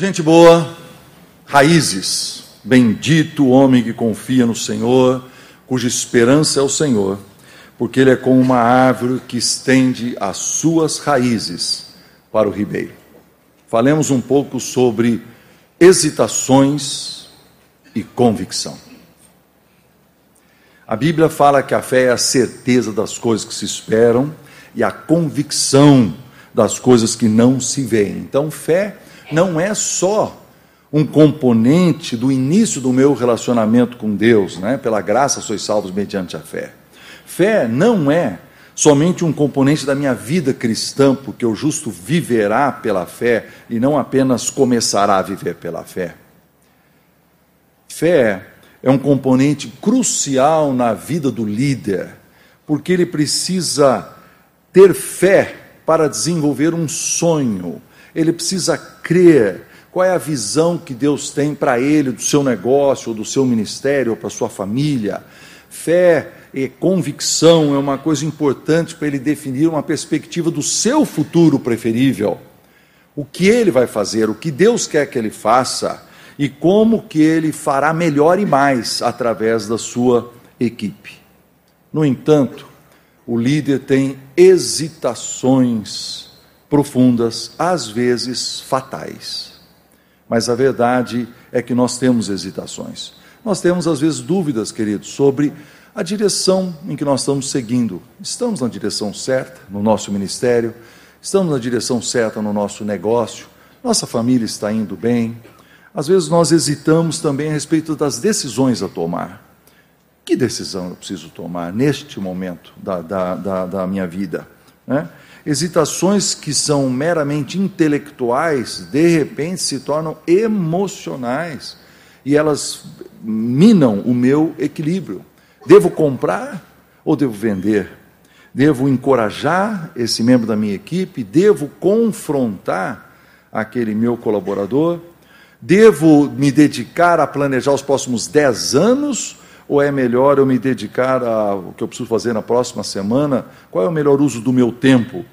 Gente boa, raízes. Bendito o homem que confia no Senhor, cuja esperança é o Senhor, porque ele é como uma árvore que estende as suas raízes para o ribeiro. Falemos um pouco sobre hesitações e convicção. A Bíblia fala que a fé é a certeza das coisas que se esperam e a convicção das coisas que não se veem. Então, fé não é só um componente do início do meu relacionamento com Deus, né? Pela graça sois salvos mediante a fé. Fé não é somente um componente da minha vida cristã, porque o justo viverá pela fé e não apenas começará a viver pela fé. Fé é um componente crucial na vida do líder, porque ele precisa ter fé para desenvolver um sonho, ele precisa crer. Qual é a visão que Deus tem para ele, do seu negócio, ou do seu ministério, ou para sua família? Fé e convicção é uma coisa importante para ele definir uma perspectiva do seu futuro preferível. O que ele vai fazer, o que Deus quer que ele faça e como que ele fará melhor e mais através da sua equipe. No entanto, o líder tem hesitações profundas, às vezes fatais. Mas a verdade é que nós temos hesitações. Nós temos, às vezes, dúvidas, queridos, sobre a direção em que nós estamos seguindo. Estamos na direção certa no nosso ministério? Estamos na direção certa no nosso negócio? Nossa família está indo bem? Às vezes nós hesitamos também a respeito das decisões a tomar. Que decisão eu preciso tomar neste momento da, da, da, da minha vida? Né? Hesitações que são meramente intelectuais, de repente se tornam emocionais e elas minam o meu equilíbrio. Devo comprar ou devo vender? Devo encorajar esse membro da minha equipe? Devo confrontar aquele meu colaborador? Devo me dedicar a planejar os próximos 10 anos? Ou é melhor eu me dedicar ao que eu preciso fazer na próxima semana? Qual é o melhor uso do meu tempo?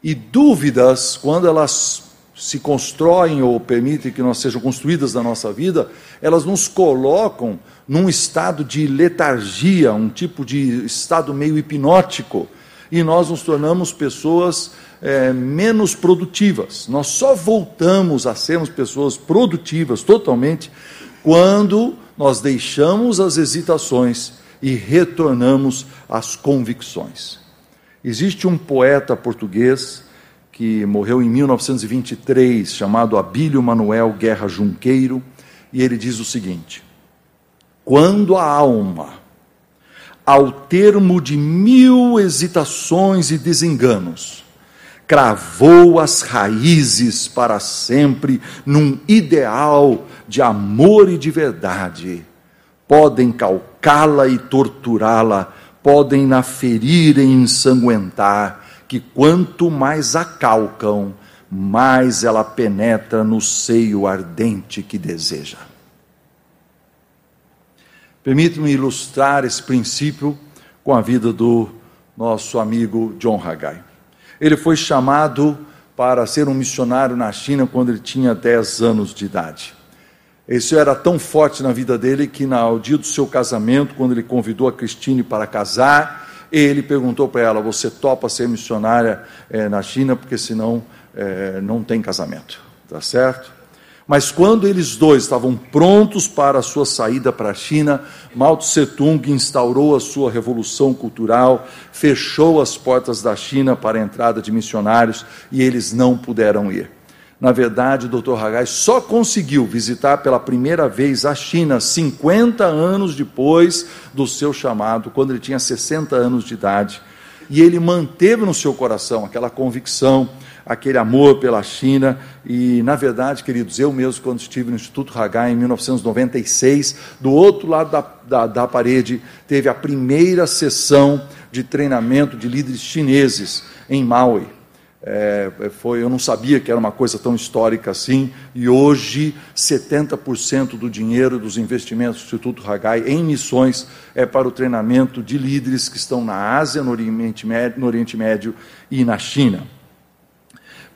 E dúvidas, quando elas se constroem ou permitem que nós sejam construídas na nossa vida, elas nos colocam num estado de letargia, um tipo de estado meio hipnótico, e nós nos tornamos pessoas é, menos produtivas. Nós só voltamos a sermos pessoas produtivas totalmente quando nós deixamos as hesitações e retornamos às convicções. Existe um poeta português que morreu em 1923, chamado Abílio Manuel Guerra Junqueiro, e ele diz o seguinte: Quando a alma, ao termo de mil hesitações e desenganos, cravou as raízes para sempre num ideal de amor e de verdade. Podem calcá-la e torturá-la, podem na ferir e ensanguentar, que quanto mais a calcam, mais ela penetra no seio ardente que deseja. Permite-me ilustrar esse princípio com a vida do nosso amigo John Haggai. Ele foi chamado para ser um missionário na China quando ele tinha 10 anos de idade. Isso era tão forte na vida dele que, no dia do seu casamento, quando ele convidou a Cristine para casar, ele perguntou para ela: Você topa ser missionária é, na China? Porque senão é, não tem casamento. Tá certo? Mas quando eles dois estavam prontos para a sua saída para a China, Mao Tse Tung instaurou a sua revolução cultural, fechou as portas da China para a entrada de missionários e eles não puderam ir. Na verdade, o Dr. Hagai só conseguiu visitar pela primeira vez a China 50 anos depois do seu chamado, quando ele tinha 60 anos de idade. E ele manteve no seu coração aquela convicção aquele amor pela China. E, na verdade, queridos, eu mesmo, quando estive no Instituto Hagai em 1996, do outro lado da, da, da parede, teve a primeira sessão de treinamento de líderes chineses em Maui. É, foi, eu não sabia que era uma coisa tão histórica assim, e hoje 70% do dinheiro dos investimentos do Instituto Hagai em missões é para o treinamento de líderes que estão na Ásia, no Oriente Médio, no Oriente Médio e na China.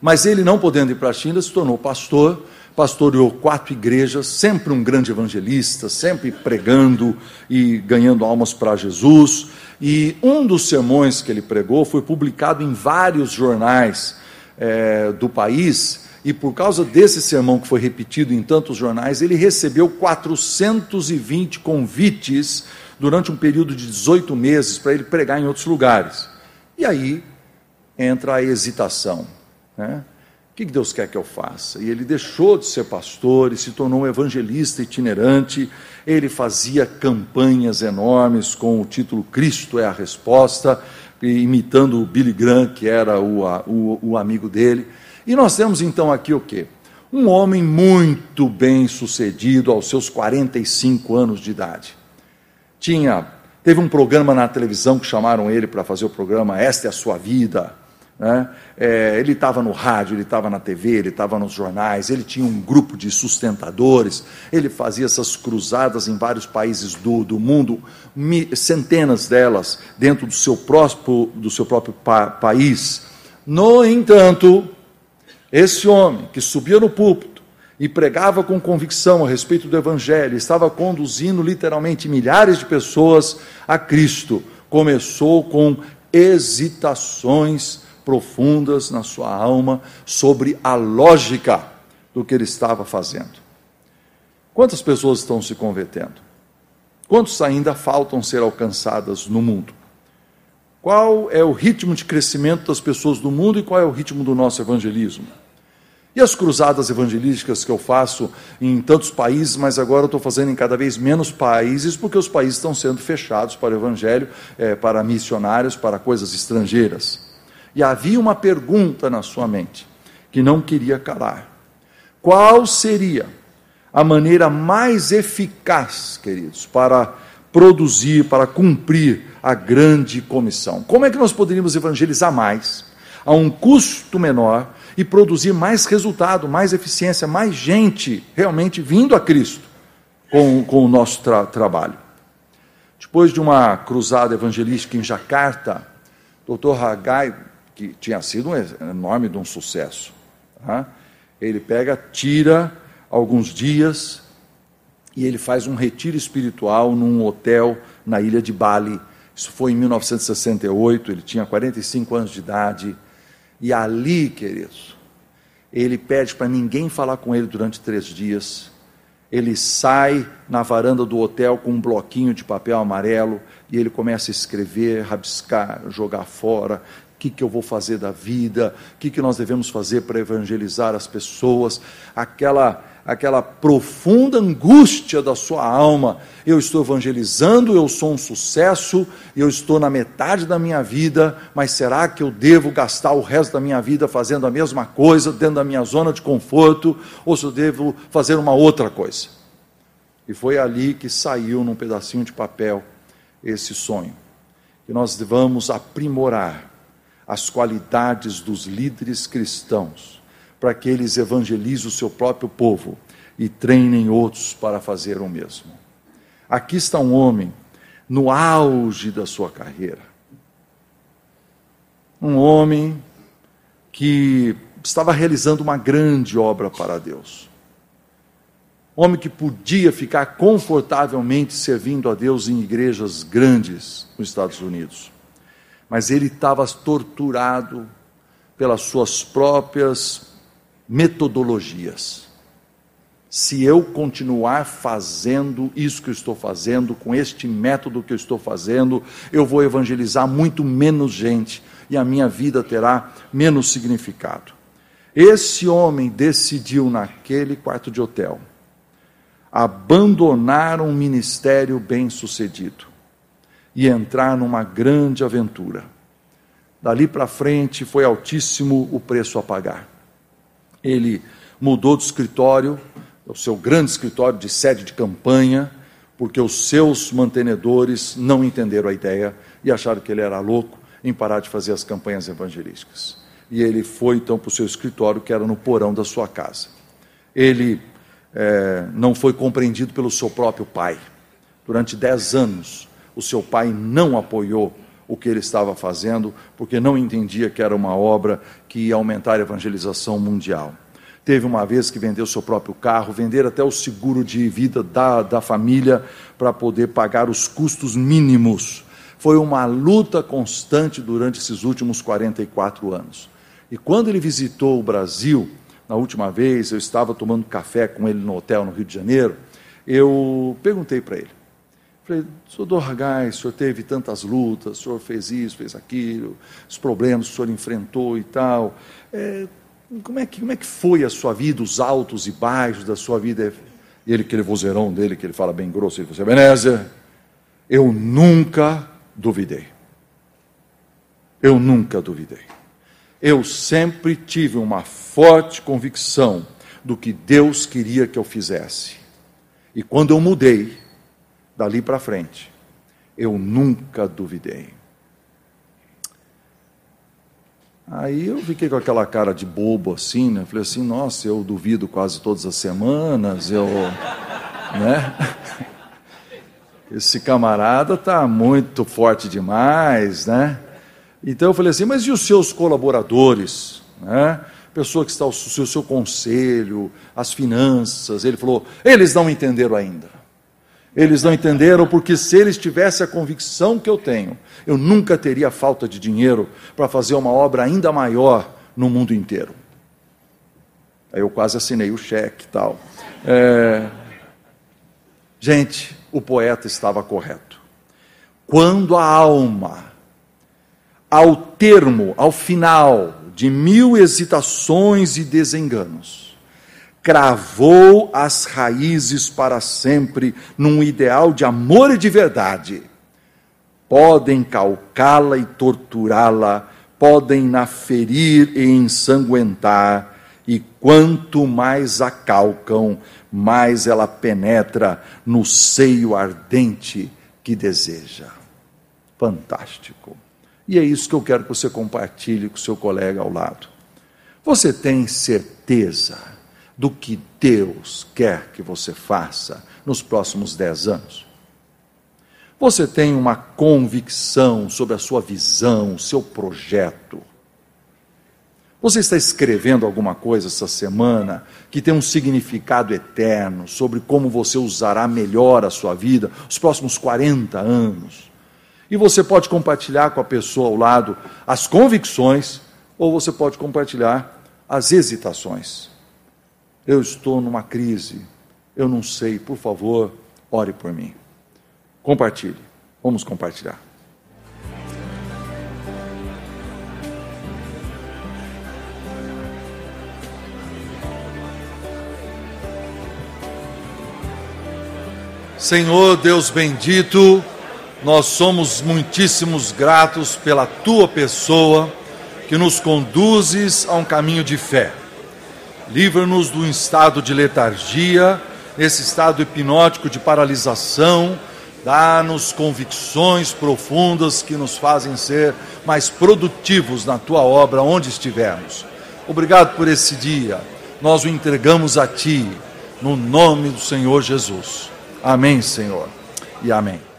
Mas ele, não podendo ir para a China, se tornou pastor pastoreou quatro igrejas, sempre um grande evangelista, sempre pregando e ganhando almas para Jesus. E um dos sermões que ele pregou foi publicado em vários jornais é, do país. E por causa desse sermão que foi repetido em tantos jornais, ele recebeu 420 convites durante um período de 18 meses para ele pregar em outros lugares. E aí entra a hesitação. Né? O que Deus quer que eu faça? E ele deixou de ser pastor e se tornou um evangelista itinerante. Ele fazia campanhas enormes com o título Cristo é a Resposta, imitando o Billy Graham, que era o, o, o amigo dele. E nós temos então aqui o quê? Um homem muito bem sucedido aos seus 45 anos de idade. Tinha, teve um programa na televisão que chamaram ele para fazer o programa Esta é a Sua Vida né? É, ele estava no rádio, ele estava na TV, ele estava nos jornais, ele tinha um grupo de sustentadores, ele fazia essas cruzadas em vários países do, do mundo, centenas delas dentro do seu próprio, do seu próprio pa país. No entanto, esse homem que subia no púlpito e pregava com convicção a respeito do Evangelho, estava conduzindo literalmente milhares de pessoas a Cristo, começou com hesitações profundas na sua alma sobre a lógica do que ele estava fazendo. Quantas pessoas estão se convertendo? Quantos ainda faltam ser alcançadas no mundo? Qual é o ritmo de crescimento das pessoas do mundo e qual é o ritmo do nosso evangelismo? E as cruzadas evangelísticas que eu faço em tantos países, mas agora eu estou fazendo em cada vez menos países, porque os países estão sendo fechados para o evangelho, é, para missionários, para coisas estrangeiras. E havia uma pergunta na sua mente que não queria calar: qual seria a maneira mais eficaz, queridos, para produzir, para cumprir a grande comissão? Como é que nós poderíamos evangelizar mais, a um custo menor e produzir mais resultado, mais eficiência, mais gente realmente vindo a Cristo com, com o nosso tra trabalho? Depois de uma cruzada evangelística em Jacarta, Dr. Hagai que tinha sido um enorme de um sucesso. Tá? Ele pega, tira alguns dias e ele faz um retiro espiritual num hotel na ilha de Bali. Isso foi em 1968, ele tinha 45 anos de idade. E ali, queridos, ele pede para ninguém falar com ele durante três dias. Ele sai na varanda do hotel com um bloquinho de papel amarelo e ele começa a escrever, rabiscar, jogar fora, que, que eu vou fazer da vida, o que, que nós devemos fazer para evangelizar as pessoas, aquela, aquela profunda angústia da sua alma. Eu estou evangelizando, eu sou um sucesso, eu estou na metade da minha vida, mas será que eu devo gastar o resto da minha vida fazendo a mesma coisa, dentro da minha zona de conforto, ou se eu devo fazer uma outra coisa? E foi ali que saiu num pedacinho de papel esse sonho. Que nós devamos aprimorar as qualidades dos líderes cristãos, para que eles evangelizem o seu próprio povo e treinem outros para fazer o mesmo. Aqui está um homem no auge da sua carreira. Um homem que estava realizando uma grande obra para Deus. Homem que podia ficar confortavelmente servindo a Deus em igrejas grandes nos Estados Unidos mas ele estava torturado pelas suas próprias metodologias. Se eu continuar fazendo isso que eu estou fazendo, com este método que eu estou fazendo, eu vou evangelizar muito menos gente e a minha vida terá menos significado. Esse homem decidiu, naquele quarto de hotel, abandonar um ministério bem-sucedido e entrar numa grande aventura. Dali para frente foi altíssimo o preço a pagar. Ele mudou de escritório, o seu grande escritório de sede de campanha, porque os seus mantenedores não entenderam a ideia e acharam que ele era louco em parar de fazer as campanhas evangelísticas. E ele foi então para o seu escritório, que era no porão da sua casa. Ele é, não foi compreendido pelo seu próprio pai. Durante dez anos, o seu pai não apoiou o que ele estava fazendo, porque não entendia que era uma obra que ia aumentar a evangelização mundial. Teve uma vez que vendeu seu próprio carro, vender até o seguro de vida da, da família para poder pagar os custos mínimos. Foi uma luta constante durante esses últimos 44 anos. E quando ele visitou o Brasil, na última vez, eu estava tomando café com ele no hotel no Rio de Janeiro, eu perguntei para ele. Falei, senhor Dorgais, o senhor teve tantas lutas, o senhor fez isso, fez aquilo, os problemas que o senhor enfrentou e tal. É, como, é que, como é que foi a sua vida, os altos e baixos da sua vida? E ele, aquele vozeirão dele, que ele fala bem grosso, ele falou assim, Benézia, eu nunca duvidei. Eu nunca duvidei. Eu sempre tive uma forte convicção do que Deus queria que eu fizesse. E quando eu mudei, dali para frente, eu nunca duvidei. Aí eu fiquei com aquela cara de bobo assim, né? Falei assim, nossa, eu duvido quase todas as semanas, eu, né? Esse camarada tá muito forte demais, né? Então eu falei assim, mas e os seus colaboradores, né? Pessoa que está o seu, seu conselho, as finanças. Ele falou, eles não entenderam ainda. Eles não entenderam porque se eles tivessem a convicção que eu tenho, eu nunca teria falta de dinheiro para fazer uma obra ainda maior no mundo inteiro. Aí eu quase assinei o cheque e tal. É... Gente, o poeta estava correto. Quando a alma, ao termo, ao final de mil hesitações e desenganos, cravou as raízes para sempre num ideal de amor e de verdade. Podem calcá-la e torturá-la, podem na ferir e ensanguentar, e quanto mais a calcam, mais ela penetra no seio ardente que deseja. Fantástico. E é isso que eu quero que você compartilhe com seu colega ao lado. Você tem certeza do que Deus quer que você faça nos próximos dez anos? Você tem uma convicção sobre a sua visão, seu projeto? Você está escrevendo alguma coisa essa semana que tem um significado eterno sobre como você usará melhor a sua vida os próximos 40 anos? E você pode compartilhar com a pessoa ao lado as convicções, ou você pode compartilhar as hesitações. Eu estou numa crise, eu não sei, por favor, ore por mim. Compartilhe, vamos compartilhar. Senhor Deus bendito, nós somos muitíssimos gratos pela tua pessoa que nos conduzes a um caminho de fé livra-nos do estado de letargia, esse estado hipnótico de paralisação, dá-nos convicções profundas que nos fazem ser mais produtivos na tua obra onde estivermos. Obrigado por esse dia, nós o entregamos a ti, no nome do Senhor Jesus. Amém, Senhor, e amém.